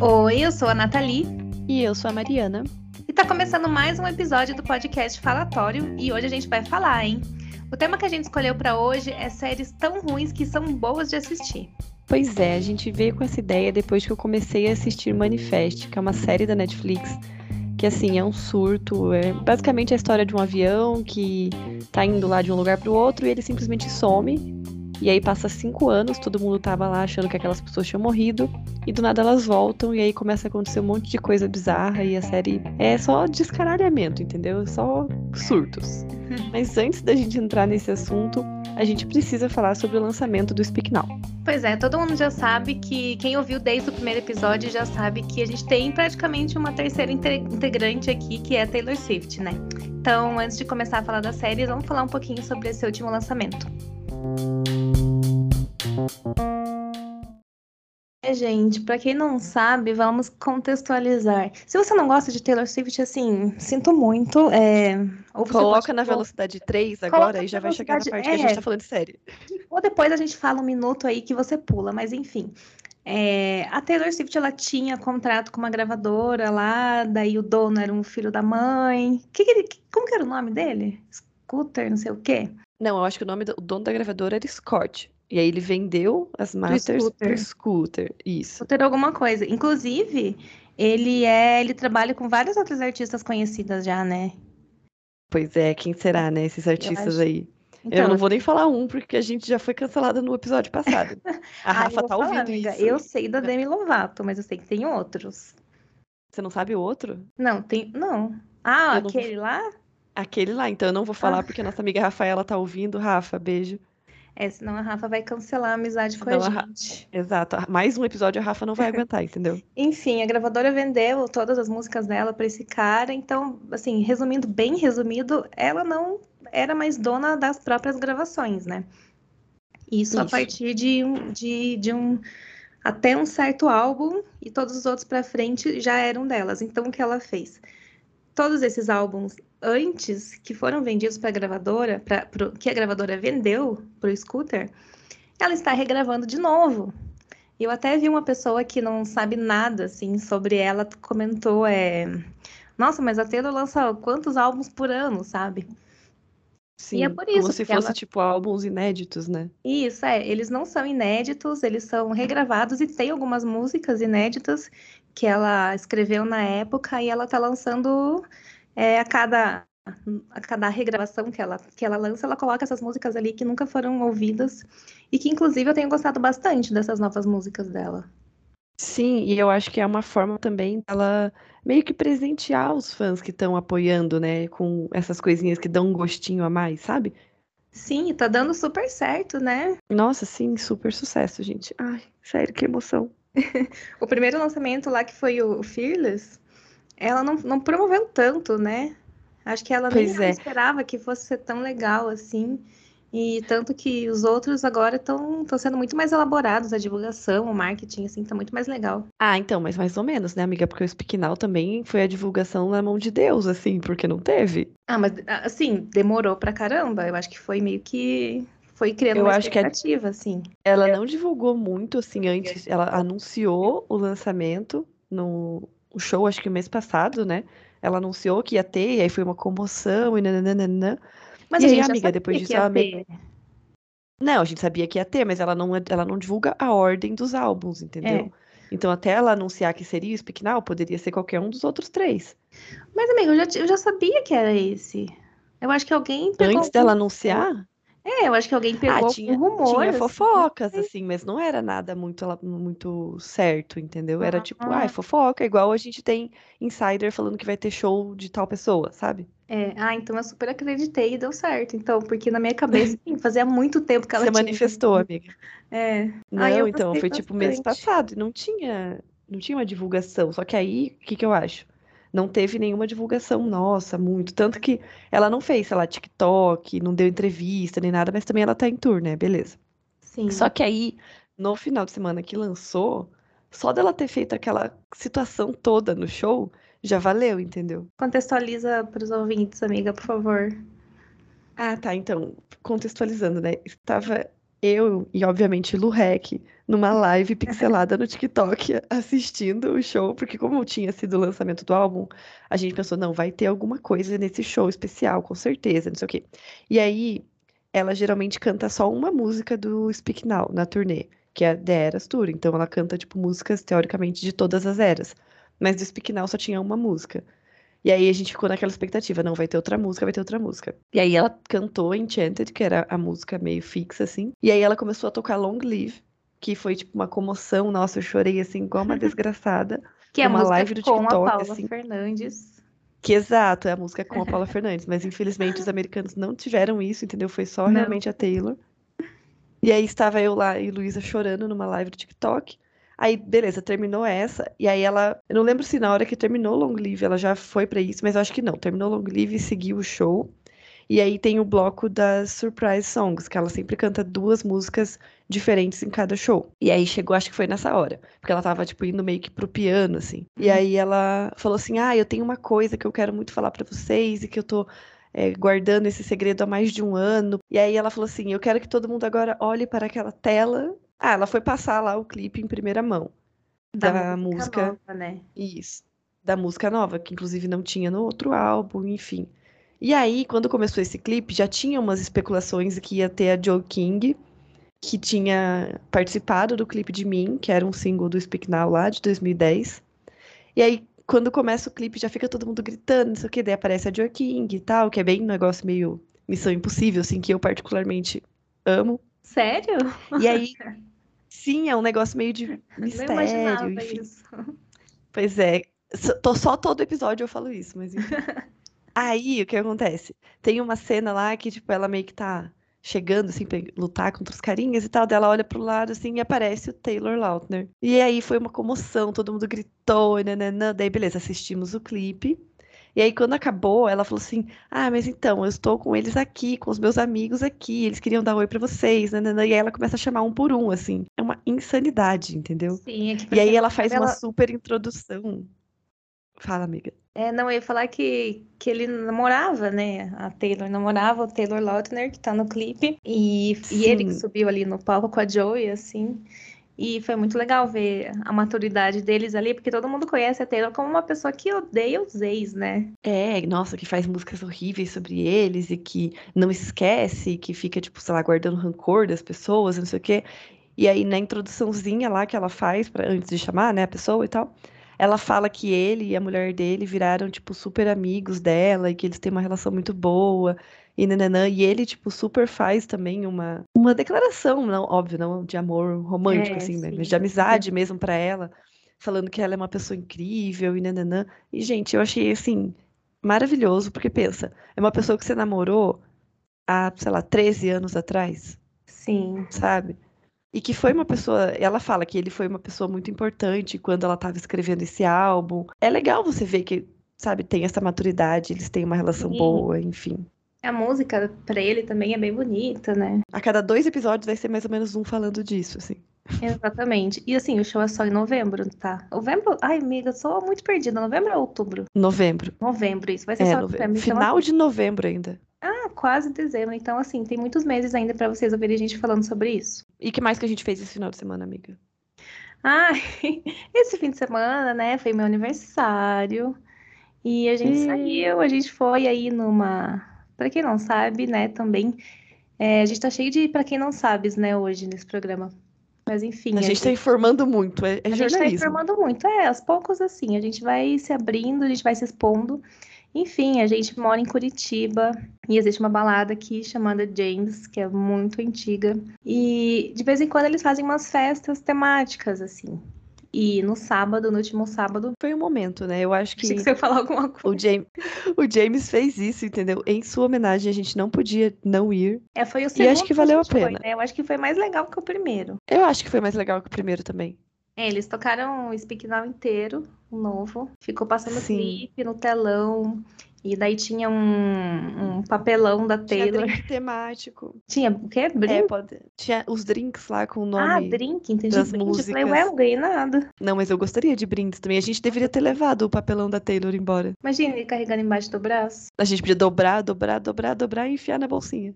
Oi, eu sou a Nathalie. E eu sou a Mariana. E tá começando mais um episódio do podcast Falatório e hoje a gente vai falar, hein? O tema que a gente escolheu para hoje é séries tão ruins que são boas de assistir. Pois é, a gente veio com essa ideia depois que eu comecei a assistir Manifest, que é uma série da Netflix, que assim, é um surto, é basicamente a história de um avião que tá indo lá de um lugar para o outro e ele simplesmente some e aí passa cinco anos, todo mundo tava lá achando que aquelas pessoas tinham morrido. E do nada elas voltam e aí começa a acontecer um monte de coisa bizarra e a série é só descaralhamento, entendeu? Só surtos. Mas antes da gente entrar nesse assunto, a gente precisa falar sobre o lançamento do Speak Now. Pois é, todo mundo já sabe que quem ouviu desde o primeiro episódio já sabe que a gente tem praticamente uma terceira integrante aqui, que é a Taylor Swift, né? Então, antes de começar a falar da série, vamos falar um pouquinho sobre esse último lançamento. É, gente, para quem não sabe, vamos contextualizar. Se você não gosta de Taylor Swift, assim, sinto muito. É... Coloca na velocidade 3 agora e já vai chegar na parte é... que a gente tá falando de série. Ou depois a gente fala um minuto aí que você pula, mas enfim. É... a Taylor Swift, ela tinha contrato com uma gravadora lá, daí o dono era um filho da mãe. Que que ele... Como que era o nome dele? Scooter, não sei o quê. Não, eu acho que o nome do o dono da gravadora era Scott. E aí ele vendeu as masters pro Scooter. Scooter. Isso. Scooter alguma coisa. Inclusive, ele é. Ele trabalha com vários outros artistas conhecidas já, né? Pois é, quem será, né? Esses artistas eu aí. Então, eu não vou nem falar um, porque a gente já foi cancelada no episódio passado. A ah, Rafa tá falar, ouvindo amiga, isso. Eu sei da Demi Lovato, mas eu sei que tem outros. Você não sabe o outro? Não, tem. Não. Ah, eu aquele não... lá? Aquele lá, então eu não vou falar ah. porque a nossa amiga Rafaela tá ouvindo. Rafa, beijo. É, senão a Rafa vai cancelar a amizade senão com a gente. A... Exato. Mais um episódio a Rafa não vai aguentar, entendeu? Enfim, a gravadora vendeu todas as músicas dela para esse cara. Então, assim, resumindo, bem resumido, ela não era mais dona das próprias gravações, né? Isso, Isso. a partir de um, de, de um até um certo álbum e todos os outros para frente já eram delas. Então, o que ela fez? Todos esses álbuns antes que foram vendidos para a gravadora, pra, pro, que a gravadora vendeu para o Scooter, ela está regravando de novo. Eu até vi uma pessoa que não sabe nada assim sobre ela comentou é, nossa, mas a Taylor lança quantos álbuns por ano, sabe? Sim, e é por isso como se fosse ela... tipo álbuns inéditos, né? Isso, é. Eles não são inéditos, eles são regravados e tem algumas músicas inéditas que ela escreveu na época e ela tá lançando é, a cada a cada regravação que ela, que ela lança, ela coloca essas músicas ali que nunca foram ouvidas e que, inclusive, eu tenho gostado bastante dessas novas músicas dela. Sim, e eu acho que é uma forma também dela meio que presentear os fãs que estão apoiando, né, com essas coisinhas que dão um gostinho a mais, sabe? Sim, tá dando super certo, né? Nossa, sim, super sucesso, gente. Ai, sério, que emoção. o primeiro lançamento lá, que foi o Fearless, ela não, não promoveu tanto, né? Acho que ela pois nem é. esperava que fosse ser tão legal assim. E tanto que os outros agora estão sendo muito mais elaborados, a divulgação, o marketing, assim, tá muito mais legal. Ah, então, mas mais ou menos, né, amiga? Porque o Speak Now também foi a divulgação na mão de Deus, assim, porque não teve. Ah, mas, assim, demorou pra caramba. Eu acho que foi meio que foi criando eu uma acho expectativa, que a... assim. Ela não divulgou muito, assim, antes. Ela anunciou o lançamento no show, acho que mês passado, né? Ela anunciou que ia ter, e aí foi uma comoção, e nananana. Mas e a aí, amiga, depois disso ela meio... Não, a gente sabia que ia ter, mas ela não, ela não divulga a ordem dos álbuns, entendeu? É. Então, até ela anunciar que seria o Speak Now, poderia ser qualquer um dos outros três. Mas, amiga, eu já, eu já sabia que era esse. Eu acho que alguém pegou. Antes dela anunciar? É, eu acho que alguém pegou ah, tinha, um rumor. Tinha assim, fofocas, assim, mas não era nada muito, muito certo, entendeu? Era tipo, ah, fofoca, igual a gente tem insider falando que vai ter show de tal pessoa, sabe? É, ah, então eu super acreditei e deu certo. Então, porque na minha cabeça, sim, fazia muito tempo que ela Você tinha. manifestou, amiga. É. Não, ah, então, foi bastante. tipo mês passado, não tinha, não tinha uma divulgação. Só que aí, o que que eu acho? Não teve nenhuma divulgação nossa, muito. Tanto que ela não fez, sei lá, TikTok, não deu entrevista nem nada, mas também ela tá em tour, né? Beleza. Sim. Só que aí, no final de semana que lançou, só dela ter feito aquela situação toda no show, já valeu, entendeu? Contextualiza para os ouvintes, amiga, por favor. Ah, tá. Então, contextualizando, né? Estava eu e, obviamente, Lu Hack, numa live pixelada no TikTok, assistindo o show, porque como tinha sido o lançamento do álbum, a gente pensou, não, vai ter alguma coisa nesse show especial, com certeza, não sei o quê. E aí, ela geralmente canta só uma música do Speak Now, na turnê, que é The Eras Tour. Então, ela canta, tipo, músicas, teoricamente, de todas as eras. Mas do Speak Now só tinha uma música. E aí a gente ficou naquela expectativa, não, vai ter outra música, vai ter outra música. E aí ela cantou Enchanted, que era a música meio fixa, assim. E aí ela começou a tocar Long Live, que foi tipo uma comoção. Nossa, eu chorei assim, igual uma desgraçada. que é uma live do TikTok, com a Paula assim. Fernandes. Que exato, é a música com a Paula Fernandes. Mas infelizmente os americanos não tiveram isso, entendeu? Foi só não. realmente a Taylor. E aí estava eu lá e Luísa chorando numa live do TikTok. Aí, beleza, terminou essa. E aí ela. Eu não lembro se na hora que terminou Long Live ela já foi para isso, mas eu acho que não. Terminou Long Live e seguiu o show. E aí tem o bloco das Surprise Songs, que ela sempre canta duas músicas diferentes em cada show. E aí chegou, acho que foi nessa hora. Porque ela tava, tipo, indo meio que pro piano, assim. E uhum. aí ela falou assim: Ah, eu tenho uma coisa que eu quero muito falar para vocês e que eu tô. É, guardando esse segredo há mais de um ano. E aí ela falou assim: Eu quero que todo mundo agora olhe para aquela tela ah, ela foi passar lá o clipe em primeira mão. Da, da música. Nova, né? Isso. Da música nova, que inclusive não tinha no outro álbum, enfim. E aí, quando começou esse clipe, já tinha umas especulações que ia ter a Joe King, que tinha participado do clipe de Mim, que era um single do Speak Now lá de 2010. E aí, quando começa o clipe, já fica todo mundo gritando, não sei o que, daí aparece a Joe King e tal, que é bem um negócio meio Missão Impossível, assim, que eu particularmente amo. Sério? E aí, Sim, é um negócio meio de mistério, enfim. Isso. Pois é. Tô só todo episódio eu falo isso, mas enfim. Aí, o que acontece? Tem uma cena lá que, tipo, ela meio que tá chegando, assim, pra lutar contra os carinhas e tal. Daí ela olha pro lado, assim, e aparece o Taylor Lautner. E aí foi uma comoção, todo mundo gritou, e nananã. Daí, beleza, assistimos o clipe. E aí, quando acabou, ela falou assim: Ah, mas então, eu estou com eles aqui, com os meus amigos aqui, eles queriam dar oi para vocês, né, né, né? E aí ela começa a chamar um por um, assim. É uma insanidade, entendeu? Sim, é que E aí ela faz ela... uma super introdução. Fala, amiga. É, não, eu ia falar que, que ele namorava, né? A Taylor namorava o Taylor Lautner, que tá no clipe. E, e ele que subiu ali no palco com a Joey, assim. E foi muito legal ver a maturidade deles ali, porque todo mundo conhece a Taylor como uma pessoa que odeia os ex, né? É, nossa, que faz músicas horríveis sobre eles e que não esquece, que fica, tipo, sei lá, guardando rancor das pessoas, não sei o quê. E aí, na introduçãozinha lá que ela faz, pra, antes de chamar, né, a pessoa e tal, ela fala que ele e a mulher dele viraram, tipo, super amigos dela e que eles têm uma relação muito boa e nananã, e ele, tipo, super faz também uma, uma declaração, não, óbvio, não de amor romântico, é, assim, sim. mas de amizade mesmo para ela, falando que ela é uma pessoa incrível e nananã. E, gente, eu achei, assim, maravilhoso, porque pensa, é uma pessoa que você namorou há, sei lá, 13 anos atrás. Sim. Sabe? E que foi uma pessoa, ela fala que ele foi uma pessoa muito importante quando ela estava escrevendo esse álbum. É legal você ver que, sabe, tem essa maturidade, eles têm uma relação Sim. boa, enfim. A música para ele também é bem bonita, né? A cada dois episódios vai ser mais ou menos um falando disso, assim. Exatamente. E assim, o show é só em novembro, tá? Novembro? Ai, amiga, eu sou muito perdida. Novembro ou outubro? Novembro. Novembro, isso. Vai ser é, só novembro. novembro. Então, Final assim... de novembro ainda. Ah, quase dezembro. Então, assim, tem muitos meses ainda para vocês ouvirem a gente falando sobre isso. E que mais que a gente fez esse final de semana, amiga? Ah, esse fim de semana, né? Foi meu aniversário. E a gente e... saiu, a gente foi aí numa para quem não sabe, né, também, é, a gente tá cheio de para quem não sabe, né, hoje nesse programa. Mas enfim. A, a gente está informando muito, é, é a jornalismo. A gente está informando muito, é, aos poucos assim, a gente vai se abrindo, a gente vai se expondo. Enfim, a gente mora em Curitiba e existe uma balada aqui chamada James, que é muito antiga. E de vez em quando eles fazem umas festas temáticas, assim. E no sábado, no último sábado. Foi um momento, né? Eu acho que. Achei que você ia falar alguma coisa. O James, o James fez isso, entendeu? Em sua homenagem, a gente não podia não ir. É, foi o segundo. E acho que valeu a, a pena. Foi, né? Eu acho que foi mais legal que o primeiro. Eu acho que foi mais legal que o primeiro também. É, eles tocaram o Speak Now inteiro, o novo. Ficou passando Sim. clipe no telão. E daí tinha um, um papelão da Taylor. Tinha drink temático. Tinha o quê? Drink? É, pode... Tinha os drinks lá com o nome Ah, drink, entendi. Das brinde. músicas. Eu falei, ué, não ganhei nada. Não, mas eu gostaria de brindes também. A gente deveria ter levado o papelão da Taylor embora. Imagina ele carregando embaixo do braço. A gente podia dobrar, dobrar, dobrar, dobrar e enfiar na bolsinha.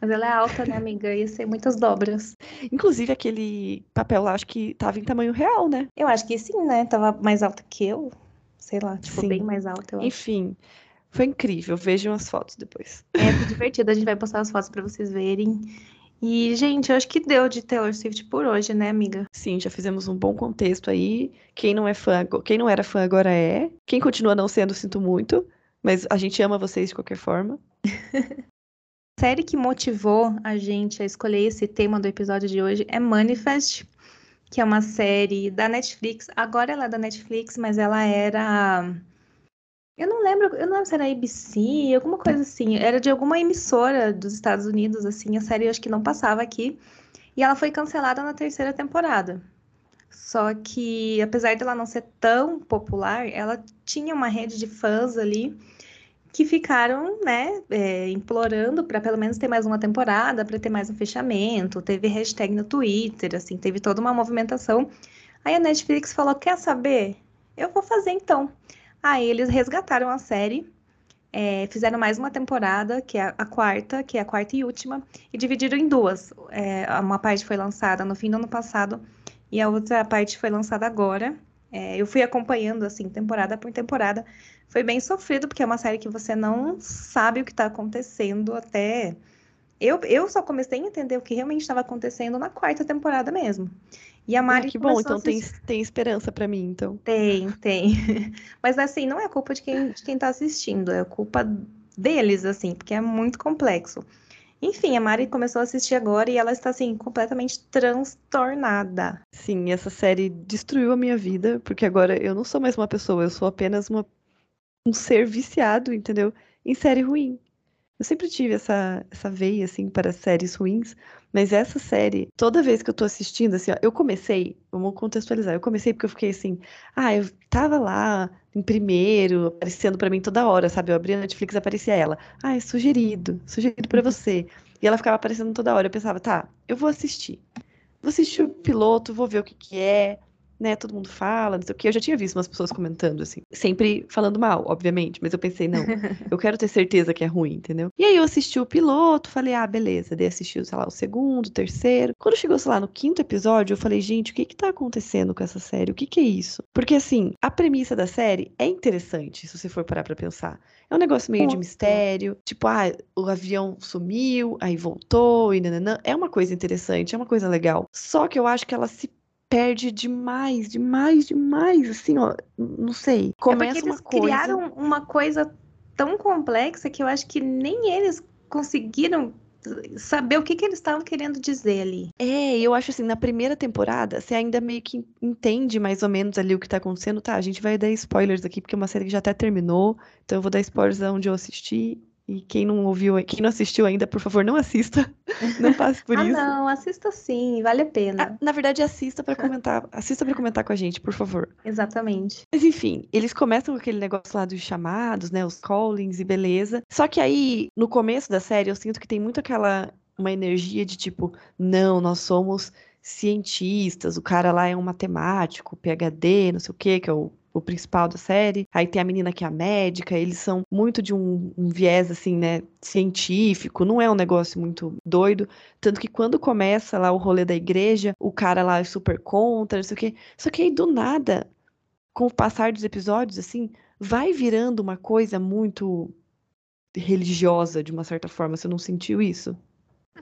Mas ela é alta, né, amiga? Ia ser muitas dobras. Inclusive, aquele papel lá, acho que tava em tamanho real, né? Eu acho que sim, né? Tava mais alta que eu. Sei lá, tipo, sim. bem mais alta, eu Enfim, foi incrível. Vejam as fotos depois. É, foi divertido. A gente vai postar as fotos para vocês verem. E, gente, eu acho que deu de Taylor Swift por hoje, né, amiga? Sim, já fizemos um bom contexto aí. Quem não é fã, quem não era fã agora é. Quem continua não sendo, sinto muito. Mas a gente ama vocês de qualquer forma. série que motivou a gente a escolher esse tema do episódio de hoje é Manifest, que é uma série da Netflix. Agora ela é da Netflix, mas ela era. Eu não lembro, eu não lembro se era ABC, alguma coisa assim. Era de alguma emissora dos Estados Unidos, assim. A série eu acho que não passava aqui. E ela foi cancelada na terceira temporada. Só que, apesar dela não ser tão popular, ela tinha uma rede de fãs ali que ficaram, né, é, implorando para pelo menos ter mais uma temporada, para ter mais um fechamento. Teve hashtag no Twitter, assim, teve toda uma movimentação. Aí a Netflix falou: quer saber? Eu vou fazer então. Aí eles resgataram a série, é, fizeram mais uma temporada, que é a quarta, que é a quarta e última, e dividiram em duas. É, uma parte foi lançada no fim do ano passado e a outra parte foi lançada agora. É, eu fui acompanhando, assim, temporada por temporada. Foi bem sofrido, porque é uma série que você não sabe o que está acontecendo até. Eu, eu só comecei a entender o que realmente estava acontecendo na quarta temporada mesmo. E a Mari. Ah, que bom, então tem, tem esperança para mim, então. Tem, tem. Mas assim, não é culpa de quem, de quem tá assistindo, é culpa deles, assim, porque é muito complexo. Enfim, a Mari começou a assistir agora e ela está, assim, completamente transtornada. Sim, essa série destruiu a minha vida, porque agora eu não sou mais uma pessoa, eu sou apenas uma, um ser viciado, entendeu? Em série ruim. Eu sempre tive essa, essa veia, assim, para séries ruins, mas essa série, toda vez que eu tô assistindo, assim, ó, eu comecei, vamos contextualizar, eu comecei porque eu fiquei assim, ah, eu tava lá em primeiro, aparecendo para mim toda hora, sabe? Eu abria a Netflix e aparecia ela, ah, é sugerido, sugerido para uhum. você. E ela ficava aparecendo toda hora, eu pensava, tá, eu vou assistir. Vou assistir o piloto, vou ver o que que é, né, todo mundo fala, não sei o que. Eu já tinha visto umas pessoas comentando, assim, sempre falando mal, obviamente, mas eu pensei, não, eu quero ter certeza que é ruim, entendeu? E aí eu assisti o piloto, falei, ah, beleza, daí assisti, sei lá, o segundo, o terceiro. Quando chegou, sei lá, no quinto episódio, eu falei, gente, o que que tá acontecendo com essa série? O que que é isso? Porque, assim, a premissa da série é interessante, se você for parar pra pensar. É um negócio meio de mistério, tipo, ah, o avião sumiu, aí voltou, e nananã. É uma coisa interessante, é uma coisa legal. Só que eu acho que ela se perde demais, demais, demais, assim, ó, não sei. Começa é eles coisa... criaram uma coisa tão complexa que eu acho que nem eles conseguiram saber o que, que eles estavam querendo dizer ali. É, eu acho assim, na primeira temporada, você ainda meio que entende mais ou menos ali o que tá acontecendo. Tá, a gente vai dar spoilers aqui, porque é uma série que já até terminou, então eu vou dar spoilers onde eu assisti e quem não ouviu, quem não assistiu ainda, por favor, não assista. Não passe por ah, isso. Não, assista sim, vale a pena. Ah, na verdade, assista para comentar. assista para comentar com a gente, por favor. Exatamente. Mas enfim, eles começam com aquele negócio lá dos chamados, né? Os callings e beleza. Só que aí, no começo da série, eu sinto que tem muito aquela uma energia de tipo, não, nós somos cientistas, o cara lá é um matemático, PhD, não sei o que, que é o o principal da série. Aí tem a menina que é a médica, eles são muito de um, um, viés, assim, né, científico, não é um negócio muito doido. Tanto que quando começa lá o rolê da igreja, o cara lá é super contra, não sei o quê. Só que aí do nada, com o passar dos episódios, assim, vai virando uma coisa muito religiosa, de uma certa forma. Você não sentiu isso?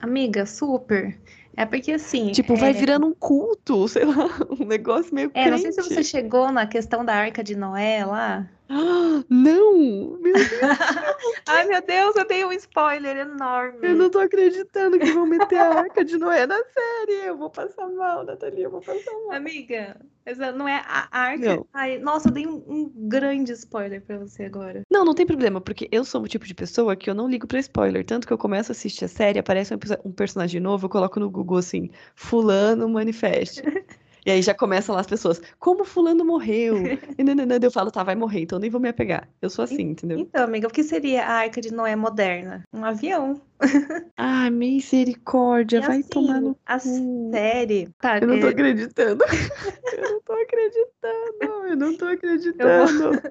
Amiga, super. É porque assim. Tipo, vai é... virando um culto, sei lá, um negócio meio. É, crente. não sei se você chegou na questão da arca de Noé lá. Ah, não! Meu Deus! Ai, meu Deus, eu dei um spoiler enorme. Eu não tô acreditando que vão meter a arca de Noé na série. Eu vou passar mal, Nathalie, eu vou passar mal. Amiga, essa não é a arca. Não. Ai, nossa, eu dei um, um, grande spoiler pra você agora. Não, não tem problema, porque eu sou o tipo de pessoa que eu não ligo pra spoiler. Tanto que eu começo a assistir a série, aparece um, um personagem novo, eu coloco no Google assim, Fulano Manifeste. E aí já começam lá as pessoas, como fulano morreu? E nananã, eu falo, tá, vai morrer, então nem vou me apegar. Eu sou assim, entendeu? Então, amiga, o que seria a Arca de Noé moderna? Um avião. Ai, misericórdia, e vai assim, tomar no A cu. série. Tá, eu não tô é... acreditando. eu não tô acreditando. Eu não tô acreditando. Eu vou...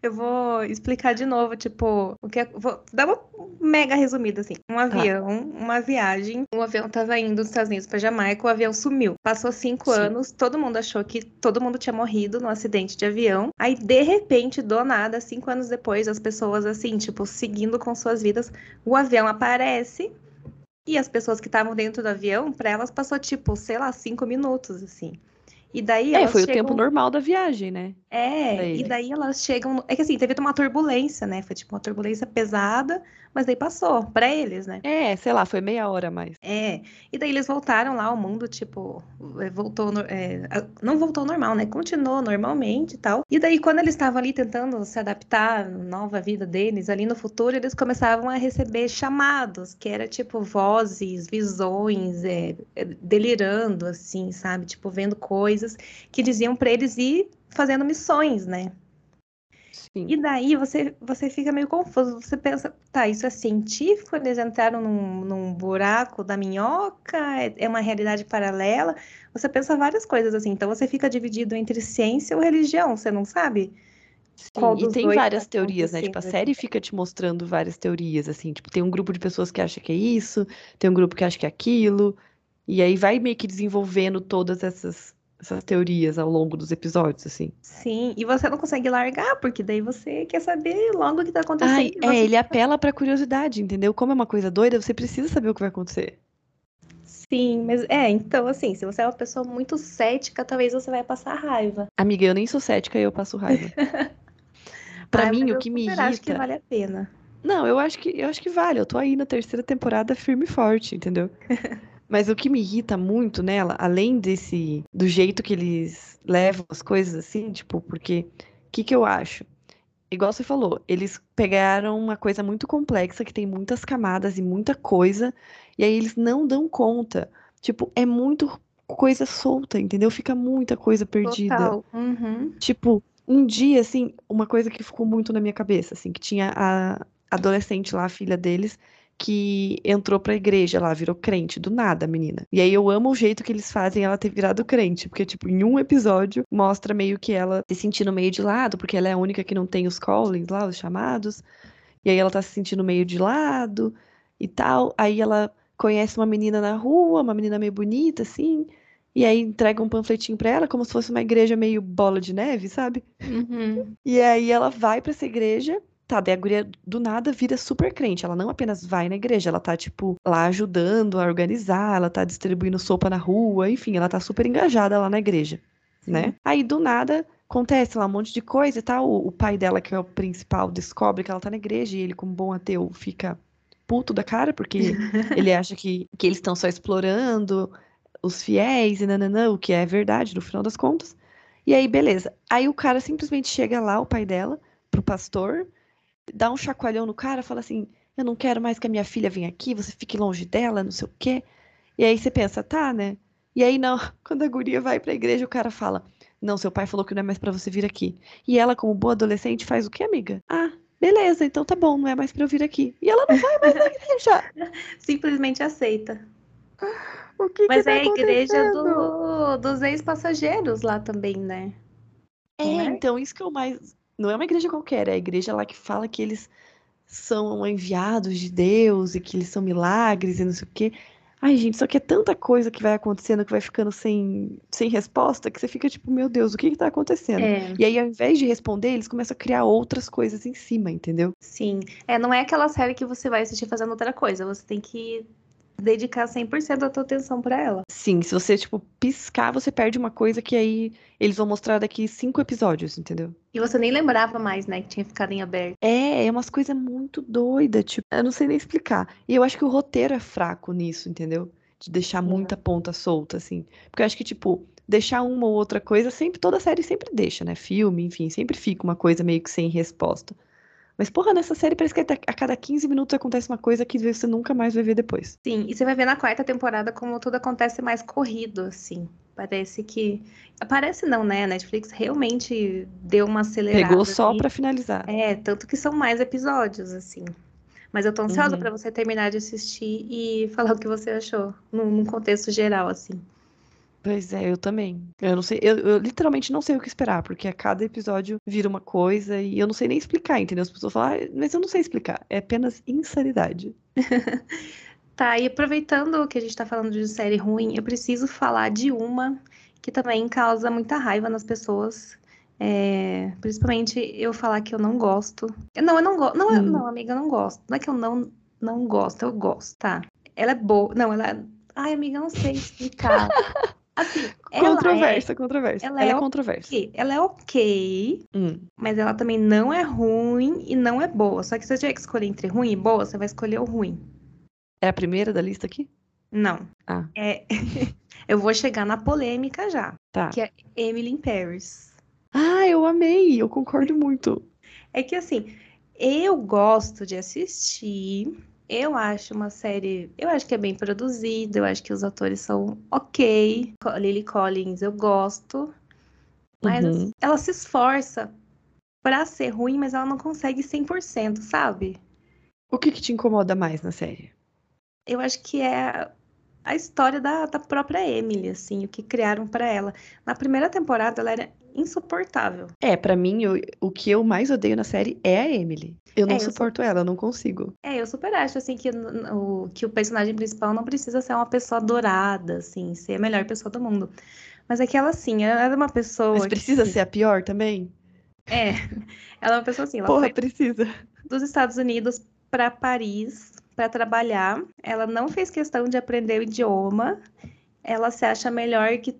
Eu vou explicar de novo, tipo, o que é, vou dar uma mega resumida assim. Um tá. avião, tá. uma viagem, o avião tava indo dos Estados Unidos para Jamaica, o avião sumiu. Passou cinco Sim. anos, todo mundo achou que todo mundo tinha morrido no acidente de avião. Aí, de repente, do nada, cinco anos depois, as pessoas assim, tipo, seguindo com suas vidas, o avião aparece. E as pessoas que estavam dentro do avião, para elas passou tipo, sei lá, cinco minutos, assim. E daí é, foi chegam... o tempo normal da viagem, né? É, e daí elas chegam. É que assim, teve uma turbulência, né? Foi tipo uma turbulência pesada, mas daí passou para eles, né? É, sei lá, foi meia hora mais. É, e daí eles voltaram lá ao mundo, tipo, é, voltou. É, não voltou normal, né? Continuou normalmente e tal. E daí, quando eles estavam ali tentando se adaptar à nova vida deles, ali no futuro, eles começavam a receber chamados, que era tipo vozes, visões, é delirando, assim, sabe? Tipo, vendo coisas que diziam para eles ir fazendo missões, né? Sim. E daí você, você fica meio confuso. Você pensa, tá, isso é científico? Eles entraram num, num buraco da minhoca? É, é uma realidade paralela? Você pensa várias coisas assim. Então você fica dividido entre ciência ou religião, você não sabe? Sim, e tem várias tá teorias, né? Tipo, a série fica te mostrando várias teorias, assim. Tipo, tem um grupo de pessoas que acha que é isso, tem um grupo que acha que é aquilo. E aí vai meio que desenvolvendo todas essas essas teorias ao longo dos episódios, assim. Sim, e você não consegue largar, porque daí você quer saber logo o que tá acontecendo. Ai, é, ele apela pra curiosidade, entendeu? Como é uma coisa doida, você precisa saber o que vai acontecer. Sim, mas é, então assim, se você é uma pessoa muito cética, talvez você vai passar raiva. Amiga, eu nem sou cética e eu passo raiva. pra Ai, mim, o que me irrita. acho que vale a pena. Não, eu acho que eu acho que vale. Eu tô aí na terceira temporada firme e forte, entendeu? Mas o que me irrita muito nela, além desse do jeito que eles levam as coisas assim, tipo, porque o que que eu acho? Igual você falou, eles pegaram uma coisa muito complexa que tem muitas camadas e muita coisa, e aí eles não dão conta. Tipo, é muito coisa solta, entendeu? Fica muita coisa perdida. Total. Uhum. Tipo, um dia, assim, uma coisa que ficou muito na minha cabeça, assim, que tinha a adolescente lá, a filha deles, que entrou pra igreja lá, virou crente, do nada, menina. E aí eu amo o jeito que eles fazem ela ter virado crente, porque, tipo, em um episódio mostra meio que ela se sentindo meio de lado, porque ela é a única que não tem os callings lá, os chamados. E aí ela tá se sentindo meio de lado e tal. Aí ela conhece uma menina na rua, uma menina meio bonita, assim. E aí entrega um panfletinho pra ela, como se fosse uma igreja meio bola de neve, sabe? Uhum. E aí ela vai para essa igreja Tá, daí a guria do nada vira super crente. Ela não apenas vai na igreja, ela tá, tipo, lá ajudando a organizar, ela tá distribuindo sopa na rua, enfim, ela tá super engajada lá na igreja, Sim. né? Aí do nada acontece lá um monte de coisa e tal. O, o pai dela, que é o principal, descobre que ela tá na igreja e ele, como bom ateu, fica puto da cara, porque ele acha que, que eles estão só explorando os fiéis e nananã, o que é verdade no final das contas. E aí, beleza. Aí o cara simplesmente chega lá, o pai dela, pro pastor, dá um chacoalhão no cara, fala assim: Eu não quero mais que a minha filha venha aqui, você fique longe dela, não sei o quê. E aí você pensa, tá, né? E aí não, quando a guria vai pra igreja, o cara fala: Não, seu pai falou que não é mais para você vir aqui. E ela, como boa adolescente, faz o quê, amiga? Ah, beleza, então tá bom, não é mais pra eu vir aqui. E ela não vai mais na igreja. Simplesmente aceita. O que Mas que tá é a igreja do, dos ex-passageiros lá também, né? É, é, então, isso que eu mais não é uma igreja qualquer, é a igreja lá que fala que eles são enviados de Deus e que eles são milagres e não sei o quê. Ai, gente, só que é tanta coisa que vai acontecendo que vai ficando sem, sem resposta que você fica tipo, meu Deus, o que que tá acontecendo? É. E aí, ao invés de responder, eles começam a criar outras coisas em cima, entendeu? Sim. É, não é aquela série que você vai assistir fazendo outra coisa. Você tem que dedicar 100% da tua atenção para ela. Sim, se você, tipo, piscar, você perde uma coisa que aí eles vão mostrar daqui cinco episódios, entendeu? E você nem lembrava mais, né, que tinha ficado em aberto. É, é umas coisas muito doidas, tipo, eu não sei nem explicar. E eu acho que o roteiro é fraco nisso, entendeu? De deixar muita ponta solta, assim. Porque eu acho que, tipo, deixar uma ou outra coisa, sempre, toda série sempre deixa, né? Filme, enfim, sempre fica uma coisa meio que sem resposta. Mas, porra, nessa série parece que a cada 15 minutos acontece uma coisa que você nunca mais vai ver depois. Sim, e você vai ver na quarta temporada como tudo acontece mais corrido, assim. Parece que. Parece não, né? A Netflix realmente deu uma acelerada. Pegou só assim. para finalizar. É, tanto que são mais episódios, assim. Mas eu tô ansiosa uhum. para você terminar de assistir e falar o que você achou, num contexto geral, assim. Pois é, eu também. Eu não sei, eu, eu, literalmente não sei o que esperar, porque a cada episódio vira uma coisa e eu não sei nem explicar, entendeu? As pessoas falam, ah, mas eu não sei explicar. É apenas insanidade. tá, e aproveitando que a gente tá falando de série ruim, eu preciso falar de uma que também causa muita raiva nas pessoas. É, principalmente eu falar que eu não gosto. Não, eu não gosto. Não, hum. não, amiga, eu não gosto. Não é que eu não, não gosto, eu gosto, tá? Ela é boa. Não, ela. É, ai, amiga, eu não sei explicar. Assim, controversa, ela é, controversa. Ela, ela é, é controversa. Okay. Ela é ok, hum. mas ela também não é ruim e não é boa. Só que se você tiver que escolher entre ruim e boa, você vai escolher o ruim. É a primeira da lista aqui? Não. Ah. É... eu vou chegar na polêmica já. Tá. Que é Emily in Paris. Ah, eu amei, eu concordo muito. É que assim, eu gosto de assistir eu acho uma série. Eu acho que é bem produzida, eu acho que os atores são ok. Lily Collins eu gosto. Mas uhum. ela se esforça para ser ruim, mas ela não consegue 100%, sabe? O que, que te incomoda mais na série? Eu acho que é a história da, da própria Emily, assim, o que criaram para ela. Na primeira temporada, ela era insuportável. É, para mim, o, o que eu mais odeio na série é a Emily. Eu não é, suporto eu ela, eu não consigo. É, eu super acho, assim, que o, que o personagem principal não precisa ser uma pessoa adorada, assim, ser a melhor pessoa do mundo. Mas é que ela, assim, ela é uma pessoa. Mas precisa que... ser a pior também? É, ela é uma pessoa assim. Ela Porra, precisa. Dos Estados Unidos para Paris para trabalhar. Ela não fez questão de aprender o idioma. Ela se acha melhor que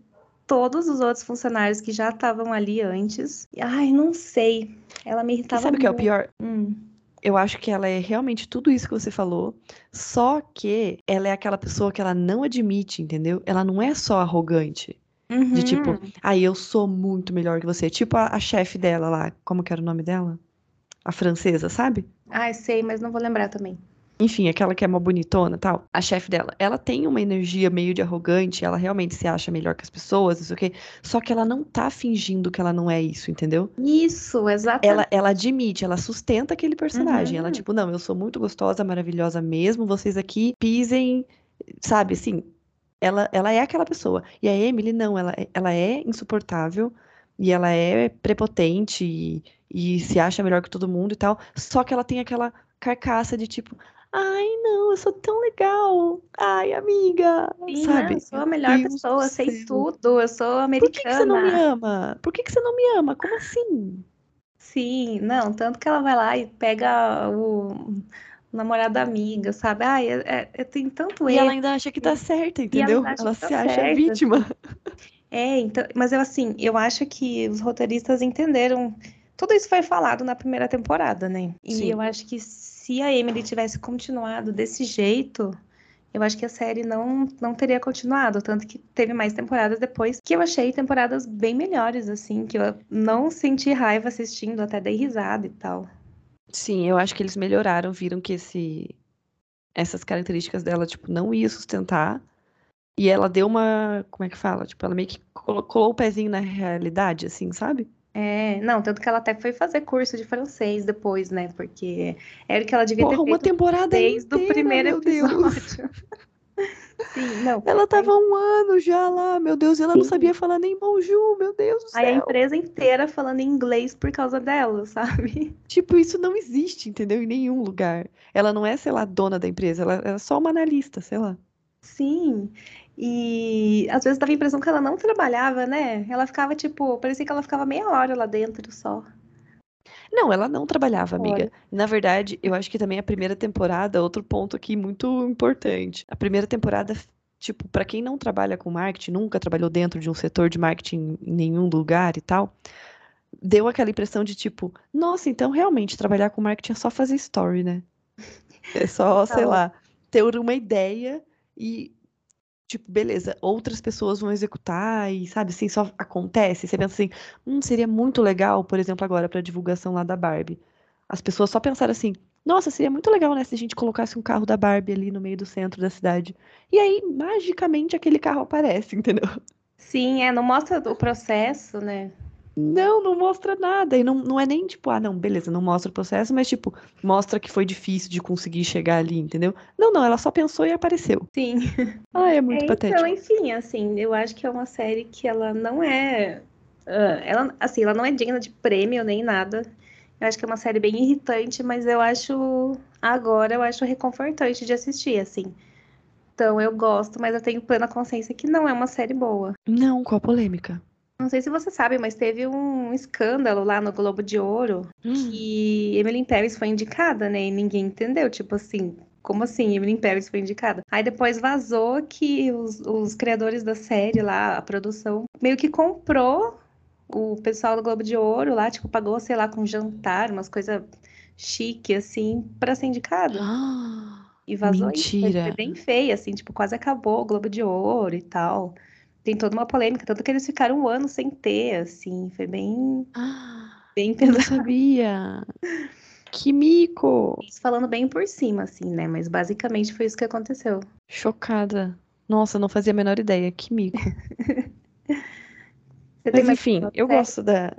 todos os outros funcionários que já estavam ali antes. Ai, não sei. Ela me irritava e sabe o que é o pior? Hum. Eu acho que ela é realmente tudo isso que você falou, só que ela é aquela pessoa que ela não admite, entendeu? Ela não é só arrogante. Uhum. De tipo, aí ah, eu sou muito melhor que você. Tipo a, a chefe dela lá, como que era o nome dela? A francesa, sabe? Ai, sei, mas não vou lembrar também enfim, aquela que é uma bonitona tal, a chefe dela, ela tem uma energia meio de arrogante, ela realmente se acha melhor que as pessoas, não sei o quê, só que ela não tá fingindo que ela não é isso, entendeu? Isso, exatamente. Ela, ela admite, ela sustenta aquele personagem, uhum. ela tipo, não, eu sou muito gostosa, maravilhosa mesmo, vocês aqui pisem, sabe, assim, ela, ela é aquela pessoa. E a Emily, não, ela, ela é insuportável, e ela é prepotente, e, e se acha melhor que todo mundo e tal, só que ela tem aquela carcaça de tipo, Ai, não, eu sou tão legal. Ai, amiga. Sim, sabe? eu sou a melhor Deus pessoa, sei tudo. Eu sou americana. Por que, que, você não me ama? Por que, que você não me ama? Como assim? Sim, não, tanto que ela vai lá e pega o namorado da amiga, sabe? Ai, é, é, é tem tanto erro. E ela ainda acha que tá certa, entendeu? Ela, ela se tá acha certa. vítima. É, então, mas eu assim, eu acho que os roteiristas entenderam. Tudo isso foi falado na primeira temporada, né? E Sim. eu acho que se a Emily tivesse continuado desse jeito, eu acho que a série não, não teria continuado. Tanto que teve mais temporadas depois, que eu achei temporadas bem melhores, assim, que eu não senti raiva assistindo, até dei risada e tal. Sim, eu acho que eles melhoraram, viram que esse, essas características dela, tipo, não ia sustentar. E ela deu uma. Como é que fala? Tipo, ela meio que colocou o pezinho na realidade, assim, sabe? É, não, tanto que ela até foi fazer curso de francês depois, né? Porque era o que ela devia Porra, ter feito uma temporada desde inteira, o primeiro episódio. Sim, não. Ela tava um ano já lá, meu Deus, e ela Sim. não sabia falar nem bonjour, meu Deus do céu. Aí a empresa inteira falando inglês por causa dela, sabe? Tipo, isso não existe, entendeu? Em nenhum lugar. Ela não é, sei lá, dona da empresa, ela é só uma analista, sei lá. Sim. E às vezes dava a impressão que ela não trabalhava, né? Ela ficava, tipo, parecia que ela ficava meia hora lá dentro só. Não, ela não trabalhava, amiga. Na verdade, eu acho que também a primeira temporada, outro ponto aqui muito importante. A primeira temporada, tipo, para quem não trabalha com marketing, nunca trabalhou dentro de um setor de marketing em nenhum lugar e tal, deu aquela impressão de tipo, nossa, então realmente trabalhar com marketing é só fazer story, né? É só, sei lá, ter uma ideia e tipo, beleza, outras pessoas vão executar e, sabe, assim, só acontece. Você pensa assim, hum, seria muito legal, por exemplo, agora para divulgação lá da Barbie. As pessoas só pensaram assim, nossa, seria muito legal, né, se a gente colocasse um carro da Barbie ali no meio do centro da cidade. E aí, magicamente, aquele carro aparece, entendeu? Sim, é, não mostra o processo, né? Não, não mostra nada. E não, não é nem tipo, ah, não, beleza, não mostra o processo, mas tipo, mostra que foi difícil de conseguir chegar ali, entendeu? Não, não, ela só pensou e apareceu. Sim. Ah, é muito é, patético. Então, enfim, assim, eu acho que é uma série que ela não é. Uh, ela, assim, ela não é digna de prêmio nem nada. Eu acho que é uma série bem irritante, mas eu acho. Agora eu acho reconfortante de assistir, assim. Então eu gosto, mas eu tenho plena consciência que não é uma série boa. Não, qual a polêmica? Não sei se você sabe, mas teve um escândalo lá no Globo de Ouro hum. que Emily Paris foi indicada, né? E ninguém entendeu. Tipo assim, como assim Emily Paris foi indicada? Aí depois vazou que os, os criadores da série lá, a produção, meio que comprou o pessoal do Globo de Ouro lá, tipo, pagou, sei lá, com jantar, umas coisas chique, assim, pra ser indicado. Ah, e vazou mentira. isso. Foi bem feio, assim, tipo, quase acabou o Globo de Ouro e tal tem toda uma polêmica, tanto que eles ficaram um ano sem ter, assim, foi bem. Ah, bem pesado. Eu não sabia. Que mico! Isso falando bem por cima, assim, né? Mas basicamente foi isso que aconteceu. Chocada. Nossa, não fazia a menor ideia. Que mico. Mas enfim, eu gosto da,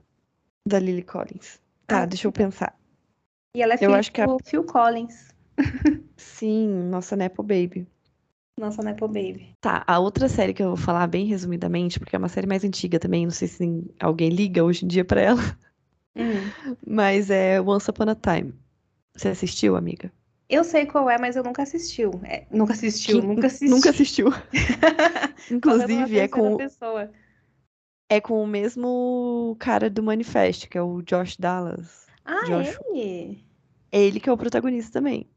da Lily Collins. Tá, ah, deixa eu pensar. E ela é filha eu acho que a... Phil Collins. Sim, nossa Nepo Baby. Nossa Nepo Baby. Tá, a outra série que eu vou falar bem resumidamente, porque é uma série mais antiga também, não sei se alguém liga hoje em dia pra ela. Hum. Mas é Once Upon a Time. Você assistiu, amiga? Eu sei qual é, mas eu nunca assistiu. É, nunca assistiu, que... nunca assistiu. Nunca assistiu. Inclusive, é com. Pessoa. É com o mesmo cara do Manifest, que é o Josh Dallas. Ah, Josh... ele? É ele que é o protagonista também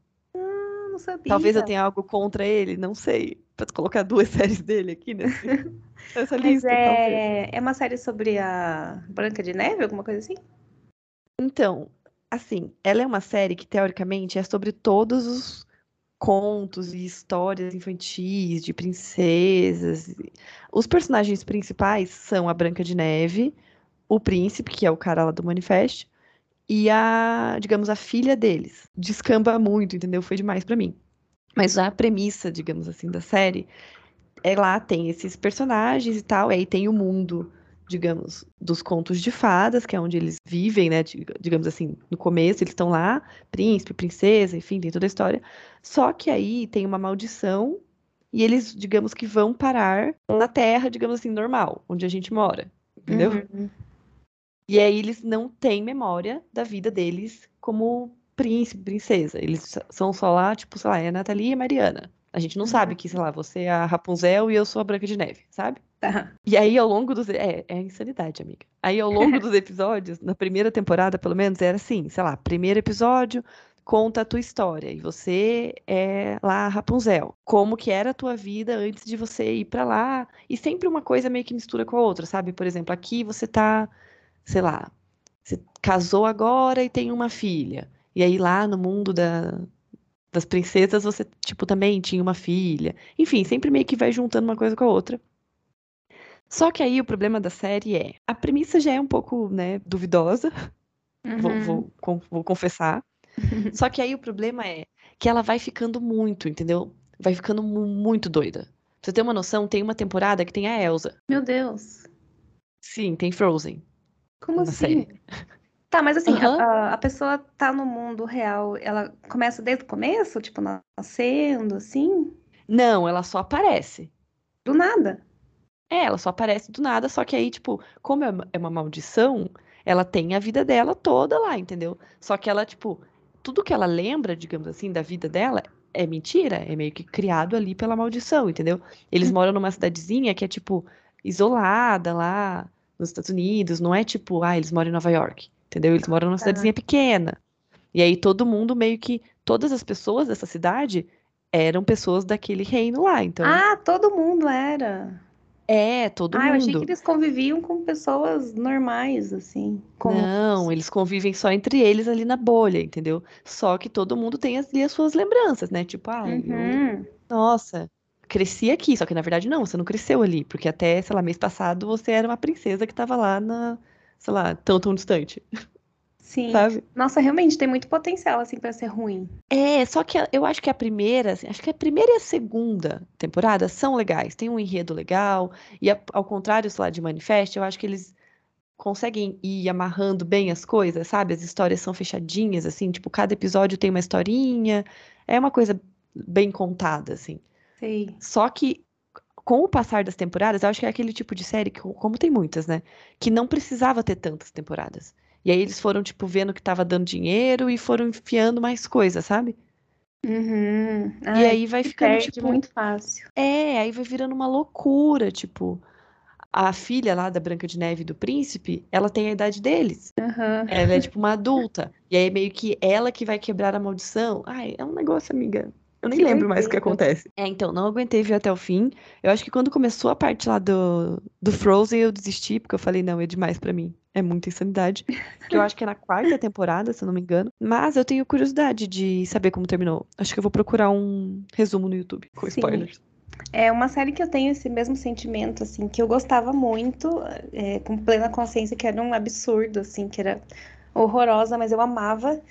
não sabia. Talvez eu tenha algo contra ele, não sei. Pra colocar duas séries dele aqui nesse, nessa lista. Mas é... é uma série sobre a Branca de Neve, alguma coisa assim? Então, assim, ela é uma série que, teoricamente, é sobre todos os contos e histórias infantis de princesas. Os personagens principais são a Branca de Neve, o príncipe, que é o cara lá do Manifesto, e a, digamos, a filha deles. Descamba muito, entendeu? Foi demais para mim. Mas a premissa, digamos assim, da série, é lá tem esses personagens e tal, e aí tem o mundo, digamos, dos contos de fadas, que é onde eles vivem, né? Digamos assim, no começo eles estão lá, príncipe, princesa, enfim, tem toda a história. Só que aí tem uma maldição e eles, digamos que vão parar na terra, digamos assim, normal, onde a gente mora, entendeu? Uhum. E aí eles não têm memória da vida deles como príncipe, princesa. Eles são só lá, tipo, sei lá, é a Natalia e a Mariana. A gente não uhum. sabe que, sei lá, você é a Rapunzel e eu sou a Branca de Neve, sabe? Tá. E aí, ao longo dos. É, é insanidade, amiga. Aí, ao longo dos episódios, na primeira temporada, pelo menos, era assim: sei lá, primeiro episódio, conta a tua história. E você é lá a Rapunzel. Como que era a tua vida antes de você ir para lá. E sempre uma coisa meio que mistura com a outra, sabe? Por exemplo, aqui você tá sei lá, você casou agora e tem uma filha. E aí lá no mundo da, das princesas você, tipo, também tinha uma filha. Enfim, sempre meio que vai juntando uma coisa com a outra. Só que aí o problema da série é, a premissa já é um pouco, né, duvidosa, uhum. vou, vou, vou confessar. Só que aí o problema é que ela vai ficando muito, entendeu? Vai ficando muito doida. Pra você ter uma noção, tem uma temporada que tem a Elsa. Meu Deus. Sim, tem Frozen. Como assim? Série. Tá, mas assim, uhum. a, a, pessoa tá no mundo real, ela começa desde o começo, tipo, nascendo, assim? Não, ela só aparece. Do nada. É, ela só aparece do nada, só que aí, tipo, como é uma, é uma maldição, ela tem a vida dela toda lá, entendeu? Só que ela, tipo, tudo que ela lembra, digamos assim, da vida dela é mentira, é meio que criado ali pela maldição, entendeu? Eles hum. moram numa cidadezinha que é, tipo, isolada lá, nos Estados Unidos, não é tipo, ah, eles moram em Nova York, entendeu? Eles moram numa cidadezinha pequena. E aí todo mundo meio que, todas as pessoas dessa cidade eram pessoas daquele reino lá, então. Ah, todo mundo era. É, todo ah, mundo. Ah, eu achei que eles conviviam com pessoas normais, assim. Como... Não, eles convivem só entre eles ali na bolha, entendeu? Só que todo mundo tem ali as suas lembranças, né? Tipo, ah, uhum. eu... nossa, cresci aqui, só que na verdade não, você não cresceu ali, porque até, sei lá, mês passado você era uma princesa que tava lá na, sei lá, tão tão distante. Sim. Sabe? Nossa, realmente tem muito potencial assim para ser ruim. É, só que eu acho que a primeira, assim, acho que a primeira e a segunda temporada são legais, tem um enredo legal, e ao contrário, sei lá, de Manifest, eu acho que eles conseguem ir amarrando bem as coisas, sabe? As histórias são fechadinhas, assim, tipo, cada episódio tem uma historinha. É uma coisa bem contada, assim. Sei. Só que com o passar das temporadas, eu acho que é aquele tipo de série que, como tem muitas, né? Que não precisava ter tantas temporadas. E aí eles foram, tipo, vendo que tava dando dinheiro e foram enfiando mais coisas, sabe? Uhum. E Ai, aí vai ficando, perde tipo. muito fácil. É, aí vai virando uma loucura, tipo. A filha lá da Branca de Neve e do Príncipe, ela tem a idade deles. Aham. Ela é tipo uma adulta. E aí meio que ela que vai quebrar a maldição. Ai, é um negócio, amiga. Eu nem Que lembro mais o que acontece. É, então, não aguentei ver até o fim. Eu acho que quando começou a parte lá do, do Frozen, eu desisti, porque eu falei, não, é demais pra mim. É muita insanidade. Eu acho que é na quarta temporada, se eu não me engano. Mas eu tenho curiosidade de saber como terminou. Acho que eu vou procurar um resumo no YouTube com Sim. spoilers. É uma série que eu tenho esse mesmo sentimento, assim, que eu gostava muito, é, com plena consciência que era um absurdo, assim, que era horrorosa, mas eu amava.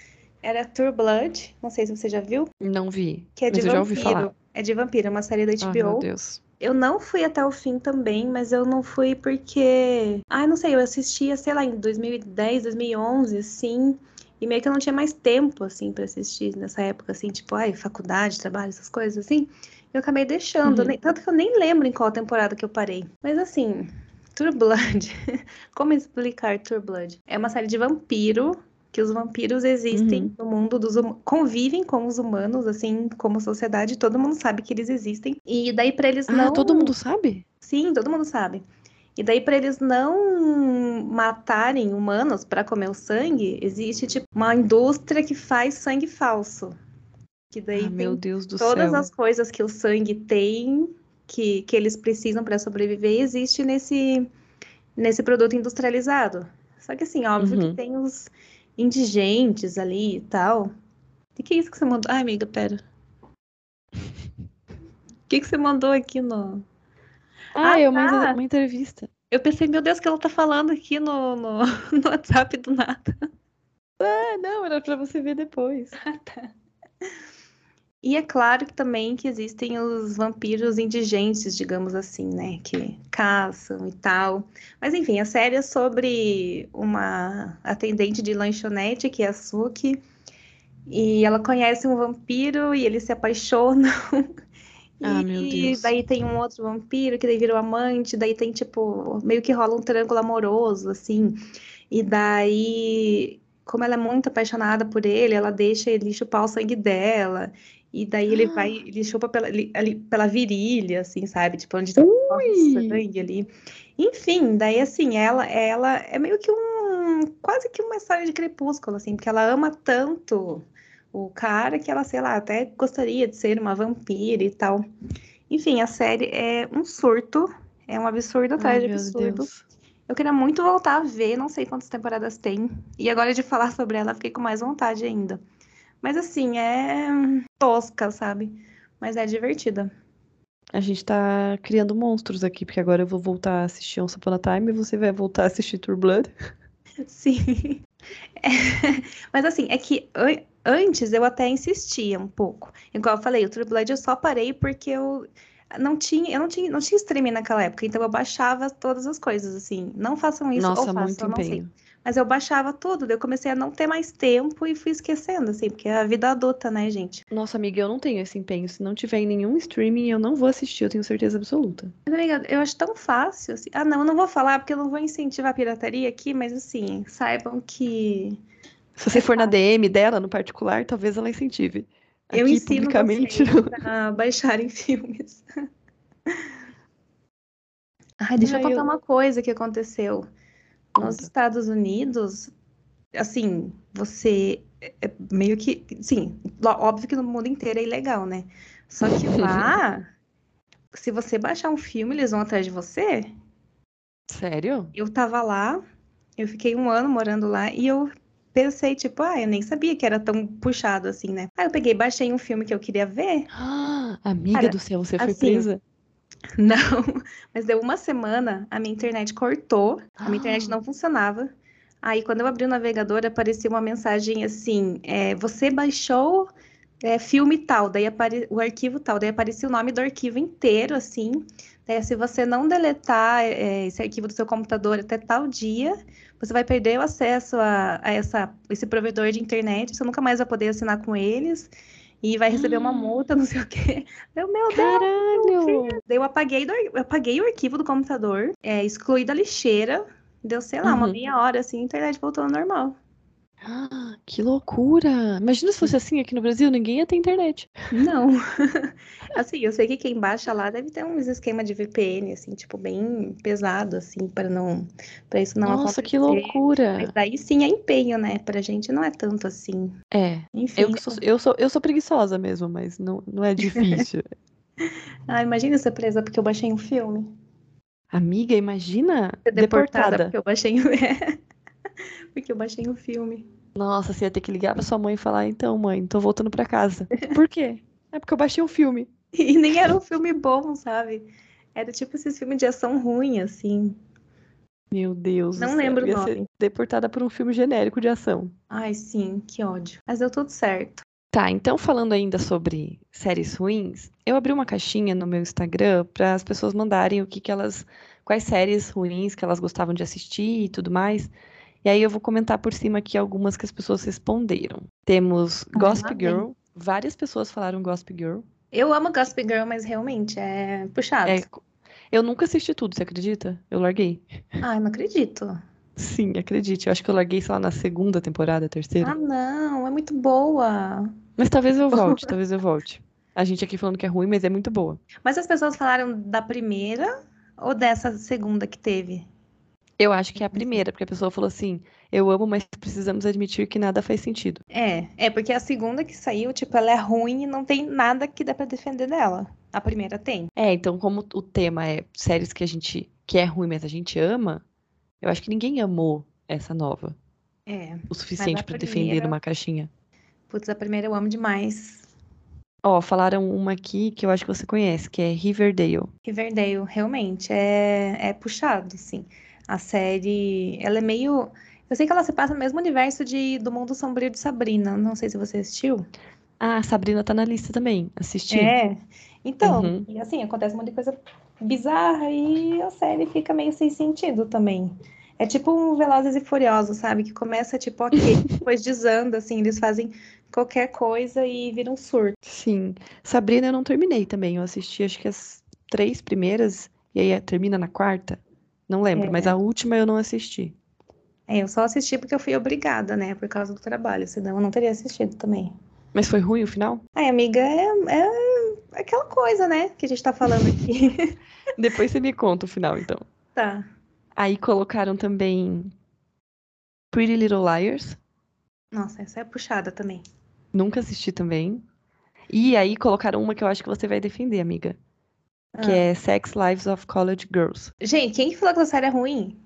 Era True Blood, não sei se você já viu, Não vi. que é de eu já ouvi vampiro. falar. É de vampiro, é uma série da Ah, meu HBO. Deus. Eu não fui até o fim também, mas eu não fui porque. Ai, não sei, eu assistia, sei lá, em 2010, 2011, assim. E meio que eu não tinha mais tempo, assim, pra assistir nessa época, assim, tipo, ai, faculdade, trabalho, essas coisas, assim. Eu acabei deixando. Uhum. nem- Tanto que eu nem lembro em qual temporada que eu parei. Mas assim, True Blood. Como explicar True Blood? É uma série de vampiro. Que os vampiros existem Uhum. no mundo dos hum... convivem com os humanos, assim, como sociedade, todo mundo sabe que eles existem. E daí pra eles Ah, não todo mundo sabe? Sim, todo mundo sabe. E daí, para eles não matarem humanos para comer o sangue, existe tipo uma indústria que faz sangue falso. Que daí Ah, meu Deus do todas céu. as coisas que o sangue tem, que, que eles precisam para sobreviver, existe nesse, nesse produto industrializado. Só que assim, óbvio Uhum. que tem os indigentes ali e tal. E que é isso que você mandou? Ai, amiga, pera. O que que você mandou aqui no. Ah, Ah, uma, tá. uma entrevista. Eu pensei, meu Deus, o que ela tá falando aqui no, no, no WhatsApp do nada. Ah, não, era pra você ver depois. E é claro que também que existem os vampiros indigentes, digamos assim, né? Que caçam e tal. Mas enfim, a série é sobre uma atendente de lanchonete, que é a Suki. E ela conhece um vampiro e eles se apaixonam. Ah, meu E daí tem um outro vampiro que daí vira o amante, daí tem tipo, meio que rola um triângulo amoroso, assim. E daí, como ela é muito apaixonada por ele, ela deixa ele chupar o sangue dela. E daí ele vai, ele chupa pela, ali, pela virilha, assim, sabe? Tipo, onde tá sangue ali. Enfim, daí assim, ela, ela é meio que um, quase que uma história de crepúsculo, assim, porque ela ama tanto o cara que ela, sei lá, até gostaria de ser uma vampira e tal. Enfim, a série é um surto, é um absurdo atrás Ai, de absurdo. Deus. Eu queria muito voltar a ver, não sei quantas temporadas tem. E agora de falar sobre ela, fiquei com mais vontade ainda. Mas assim, é tosca, sabe? Mas é divertida. A gente tá criando monstros aqui, porque agora eu vou voltar a assistir Once Upon a Time e você vai voltar a assistir True Blood. Sim. É, Mas assim, é que an- antes eu até insistia um pouco. Igual eu falei, o True Blood eu só parei porque eu não tinha, eu não tinha, não tinha streaming naquela época, então eu baixava todas as coisas, assim. Não façam isso, ou Nossa, muito façam, eu não sei. Mas eu baixava tudo, daí eu comecei a não ter mais tempo e fui esquecendo, assim, porque é a vida adulta, né, gente? Nossa, amiga, eu não tenho esse empenho. Se não tiver em nenhum streaming, eu não vou assistir, eu tenho certeza absoluta. Mas, amiga, eu acho tão fácil, assim. Ah, não, eu não vou falar porque eu não vou incentivar a pirataria aqui, mas assim, saibam que Se você for na DM dela, no particular, talvez ela incentive. eu Aqui, ensino publicamente, vocês a baixarem filmes. Ai, deixa eu Ai, contar eu- uma coisa que aconteceu. Nos. Estados Unidos, assim, você é é meio que, sim, óbvio que no mundo inteiro é ilegal, né? Só que lá, se você baixar um filme, eles vão atrás de você. Sério? Eu tava lá, eu fiquei um ano morando lá e eu pensei, tipo, ah, eu nem sabia que era tão puxado assim, né? Aí eu peguei, baixei um filme que eu queria ver. Ah, amiga Cara, do céu, você foi assim, presa? Não, mas deu uma semana, a minha internet cortou, a minha internet não funcionava. Aí, quando eu abri o navegador, aparecia uma mensagem assim: é, Você baixou é, filme tal, daí apare... o arquivo tal, daí aparecia o nome do arquivo inteiro, assim. Daí, se você não deletar é, esse arquivo do seu computador até tal dia, você vai perder o acesso a, a essa, esse provedor de internet, você nunca mais vai poder assinar com eles e vai receber uma multa, não sei o quê. Meu, meu Caralho! Deus! Daí eu apaguei, do, eu apaguei o arquivo do computador, é, excluí da lixeira, deu, sei lá, uma Uhum. meia hora, assim, a internet voltou ao normal. Ah, que loucura! Imagina se fosse assim aqui no Brasil, ninguém ia ter internet. Não. assim, eu sei que quem baixa lá deve ter uns esquema de VPN, assim, tipo, bem pesado, assim, para não, para isso não Nossa, acontecer. que loucura! Mas daí sim é empenho, né? Pra gente não é tanto assim. É, Enfim. eu, sou, eu, sou, eu sou preguiçosa mesmo, mas não, não é difícil. Ah, imagina ser presa porque eu baixei um filme. Amiga, imagina Ser deportada deportada. porque eu baixei um... porque eu baixei um filme. Nossa, você ia ter que ligar pra sua mãe e falar, então, mãe, tô voltando pra casa. Por quê? É porque eu baixei um filme. E nem era um filme bom, sabe? Era tipo esses filmes de ação ruim, assim. Meu Deus Não do céu. lembro o ia ser nome. deportada por um filme genérico de ação. Ai, sim, que ódio. Mas deu tudo certo. Tá, então falando ainda sobre séries ruins, eu abri uma caixinha no meu Instagram para as pessoas mandarem o que que elas, quais séries ruins que elas gostavam de assistir e tudo mais. E aí eu vou comentar por cima aqui algumas que as pessoas responderam. Temos Gossip. Girl, várias pessoas falaram Gossip Girl. Eu amo Gossip Girl, mas realmente é puxado. É, eu nunca assisti tudo, você acredita? Eu larguei. Ai, não acredito. Sim, acredite. Eu acho que eu larguei, sei lá, na segunda temporada, terceira. Ah, não, é muito boa. Mas talvez eu volte, talvez eu volte. A gente aqui falando que é ruim, mas é muito boa. Mas as pessoas falaram da primeira ou dessa segunda que teve? Eu acho que é a primeira, porque a pessoa falou assim: eu amo, mas precisamos admitir que nada faz sentido. É, é porque a segunda que saiu, tipo, ela é ruim e não tem nada que dá pra defender dela. A primeira tem. É, então, como o tema é séries que a gente que é ruim, mas a gente ama, eu acho que ninguém amou essa nova É. o suficiente a pra defender primeira- numa caixinha. Putz, a primeira eu amo demais. Ó, falaram uma aqui que eu acho que você conhece, que é Riverdale. Riverdale, realmente, é, é puxado, assim. A série, ela é meio... Eu sei que ela se passa no mesmo universo de, do Mundo Sombrio de Sabrina. Não sei se você assistiu. Ah, Sabrina tá na lista também. Assisti. É. Então, Uhum. e assim, acontece um monte de coisa bizarra e a série fica meio sem sentido também. É tipo um Velozes e Furiosos, sabe? Que começa tipo ok, depois desanda, assim, eles fazem qualquer coisa e vira um surto. Sim. Sabrina eu não terminei também. Eu assisti acho que as três primeiras, e aí termina na quarta. Não lembro, mas a última eu não assisti. É, eu só assisti porque eu fui obrigada, né? Por causa do trabalho, senão eu não teria assistido também. Mas foi ruim o final? Ai, amiga, é, é aquela coisa, né? Que a gente tá falando aqui. Depois você me conta o final, então. Tá. Aí colocaram também Pretty Little Liars. Nossa, essa é puxada também. Nunca assisti também. E aí colocaram uma que eu acho que você vai defender, amiga. Que Ah. é Sex Lives of College Girls. Gente, quem que falou que essa série é ruim?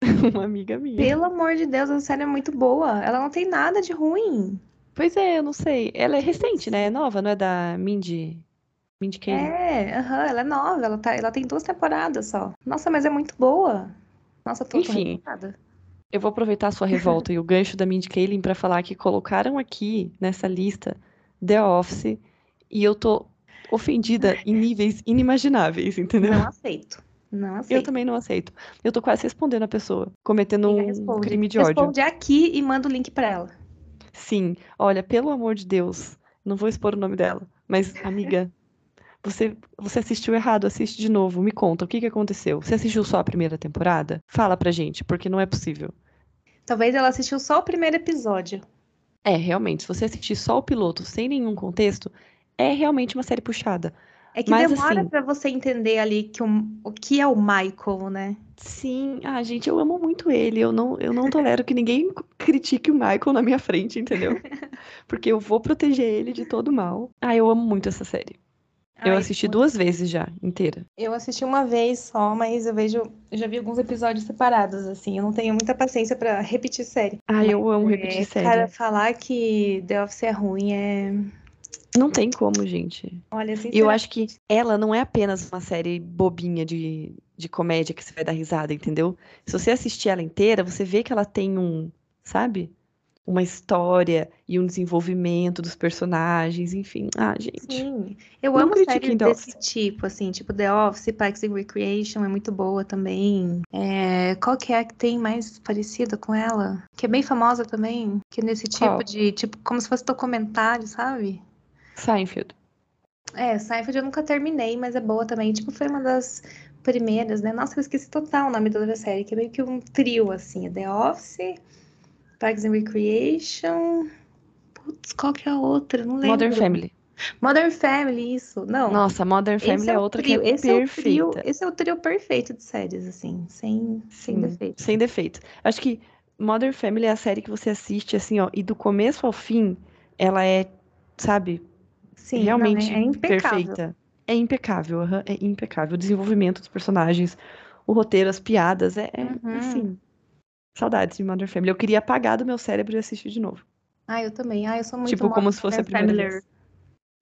Uma amiga minha. Pelo amor de Deus, essa série é muito boa. Ela não tem nada de ruim. Pois é, eu não sei. Ela é recente, né? É nova, não é da Mindy. Mindy Kaling. É, aham, ela é nova, ela, tá, ela tem duas temporadas só. Nossa, mas é muito boa. Nossa, tô Enfim. Eu vou aproveitar a sua revolta e o gancho da Mindy Kaling pra falar que colocaram aqui nessa lista The Office e eu tô ofendida em níveis inimagináveis, entendeu? Não aceito. Não aceito. Eu também não aceito. Eu tô quase respondendo a pessoa, cometendo um responde. crime de ódio. Responde aqui e manda o link pra ela. Sim, olha, pelo amor de Deus, não vou expor o nome dela, mas amiga, você você assistiu errado, assiste de novo, me conta o que que aconteceu. Você assistiu só a primeira temporada? Fala pra gente, porque não é possível. Talvez ela assistiu só o primeiro episódio. É, realmente, se você assistir só o piloto sem nenhum contexto, é realmente uma série puxada. É que Mas, demora assim- pra você entender ali que o, o que é o Michael, né? Sim, ah, gente, eu amo muito ele. Eu não, eu não tolero que ninguém critique o Michael na minha frente, entendeu? Porque eu vou proteger ele de todo mal. Ah, eu amo muito essa série. Eu Ai, assisti muito. duas vezes já, inteira. Eu assisti uma vez só, mas eu vejo, eu já vi alguns episódios separados, assim. Eu não tenho muita paciência pra repetir série. Ah, eu amo É, repetir série. Cara, falar que The Office é ruim é. Não tem como, gente. Olha, E eu acho que ela não é apenas uma série bobinha de, de comédia que você vai dar risada, entendeu? Se você assistir ela inteira, você vê que ela tem um, sabe? uma história e um desenvolvimento dos personagens, enfim. Ah, gente. Sim, eu amo séries desse tipo, assim, tipo The Office, Parks and Recreation é muito boa também. É, qual que é a que tem mais parecida com ela? Que é bem famosa também, que é nesse tipo qual? de, tipo, como se fosse documentário, sabe? Seinfeld. É, Seinfeld eu nunca terminei, mas é boa também. Tipo, foi uma das primeiras, né? Nossa, eu esqueci total o nome da série, que é meio que um trio, assim. É The Office, Parks and Recreation. Putz, qual que é a outra? Não lembro. Modern Family. Modern Family, isso. Não. Nossa, Modern Family é, é outra trio. que é esse perfeita. É o trio, esse é o trio perfeito de séries, assim, sem, sem defeito. Sem defeito. Acho que Modern Family é a série que você assiste, assim, ó, e do começo ao fim, ela é, sabe, Sim, realmente não, é, é perfeita. É impecável, uhum, é impecável. O desenvolvimento dos personagens, o roteiro, as piadas, é, é uhum. assim, Saudades de Modern Family. Eu queria apagar do meu cérebro e assistir de novo. Ah, eu também. Ah, eu sou muito Tipo, como se fosse a primeira Family. vez.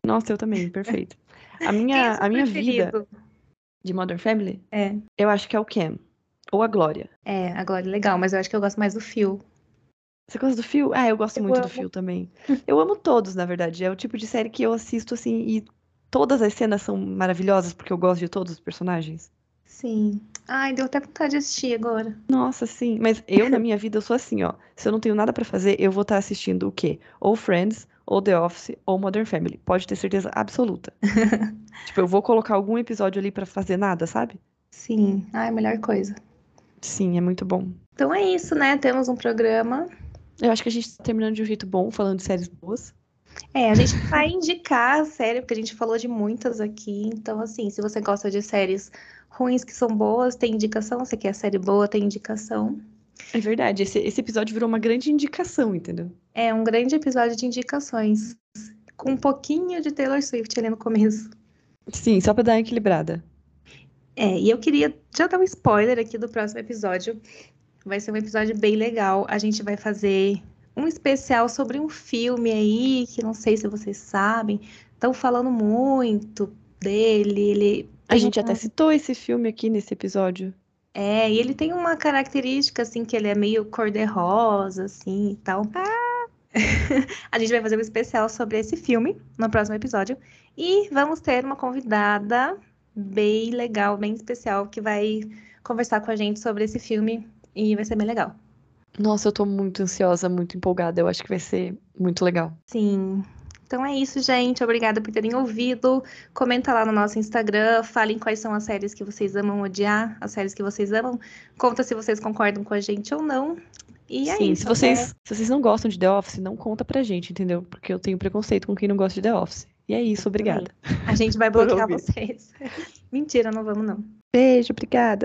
Nossa, eu também, perfeito. A minha, é a minha vida de Modern Family, é. eu acho que é o Cam. Ou a Glória. É, a Glória é legal, mas eu acho que eu gosto mais do Phil. Você gosta do Phil? Ah, eu gosto eu muito amo. do Phil também. Eu amo todos, na verdade. É o tipo de série que eu assisto assim e todas as cenas são maravilhosas porque eu gosto de todos os personagens. Sim. Ai, deu até vontade de assistir agora. Nossa, sim. Mas eu, na minha vida, eu sou assim, ó. Se eu não tenho nada para fazer, eu vou estar assistindo o quê? Ou Friends, ou The Office, ou Modern Family. Pode ter certeza absoluta. tipo, eu vou colocar algum episódio ali para fazer nada, sabe? Sim. Ai, melhor coisa. Sim, é muito bom. Então é isso, né? Temos um programa. Eu acho que a gente tá terminando de um jeito bom, falando de séries boas. É, a gente vai indicar a série, porque a gente falou de muitas aqui. Então, assim, se você gosta de séries ruins que são boas, tem indicação. Você quer série boa, tem indicação. É verdade, esse, esse episódio virou uma grande indicação, entendeu? É, um grande episódio de indicações. Com um pouquinho de Taylor Swift ali no começo. Sim, só pra dar uma equilibrada. É, e eu queria já dar um spoiler aqui do próximo episódio. Vai ser um episódio bem legal. A gente vai fazer um especial sobre um filme aí, que não sei se vocês sabem. Estão falando muito dele. Ele a gente até citou esse filme aqui nesse episódio. É, e ele tem uma característica, assim, que ele é meio cor-de-rosa, assim, e tal. Ah! a gente vai fazer um especial sobre esse filme no próximo episódio. E vamos ter uma convidada bem legal, bem especial, que vai conversar com a gente sobre esse filme e vai ser bem legal. Nossa, eu tô muito ansiosa, muito empolgada. Eu acho que vai ser muito legal. Sim. Então é isso, gente. Obrigada por terem ouvido. Comenta lá no nosso Instagram, falem quais são as séries que vocês amam odiar, as séries que vocês amam. Conta se vocês concordam com a gente ou não. E é Sim, isso. Se vocês, né? se vocês não gostam de The Office, não conta pra gente, entendeu? Porque eu tenho preconceito com quem não gosta de The Office. E é isso, obrigada. A gente vai bloquear vocês. Mentira, não vamos não. Beijo, obrigada.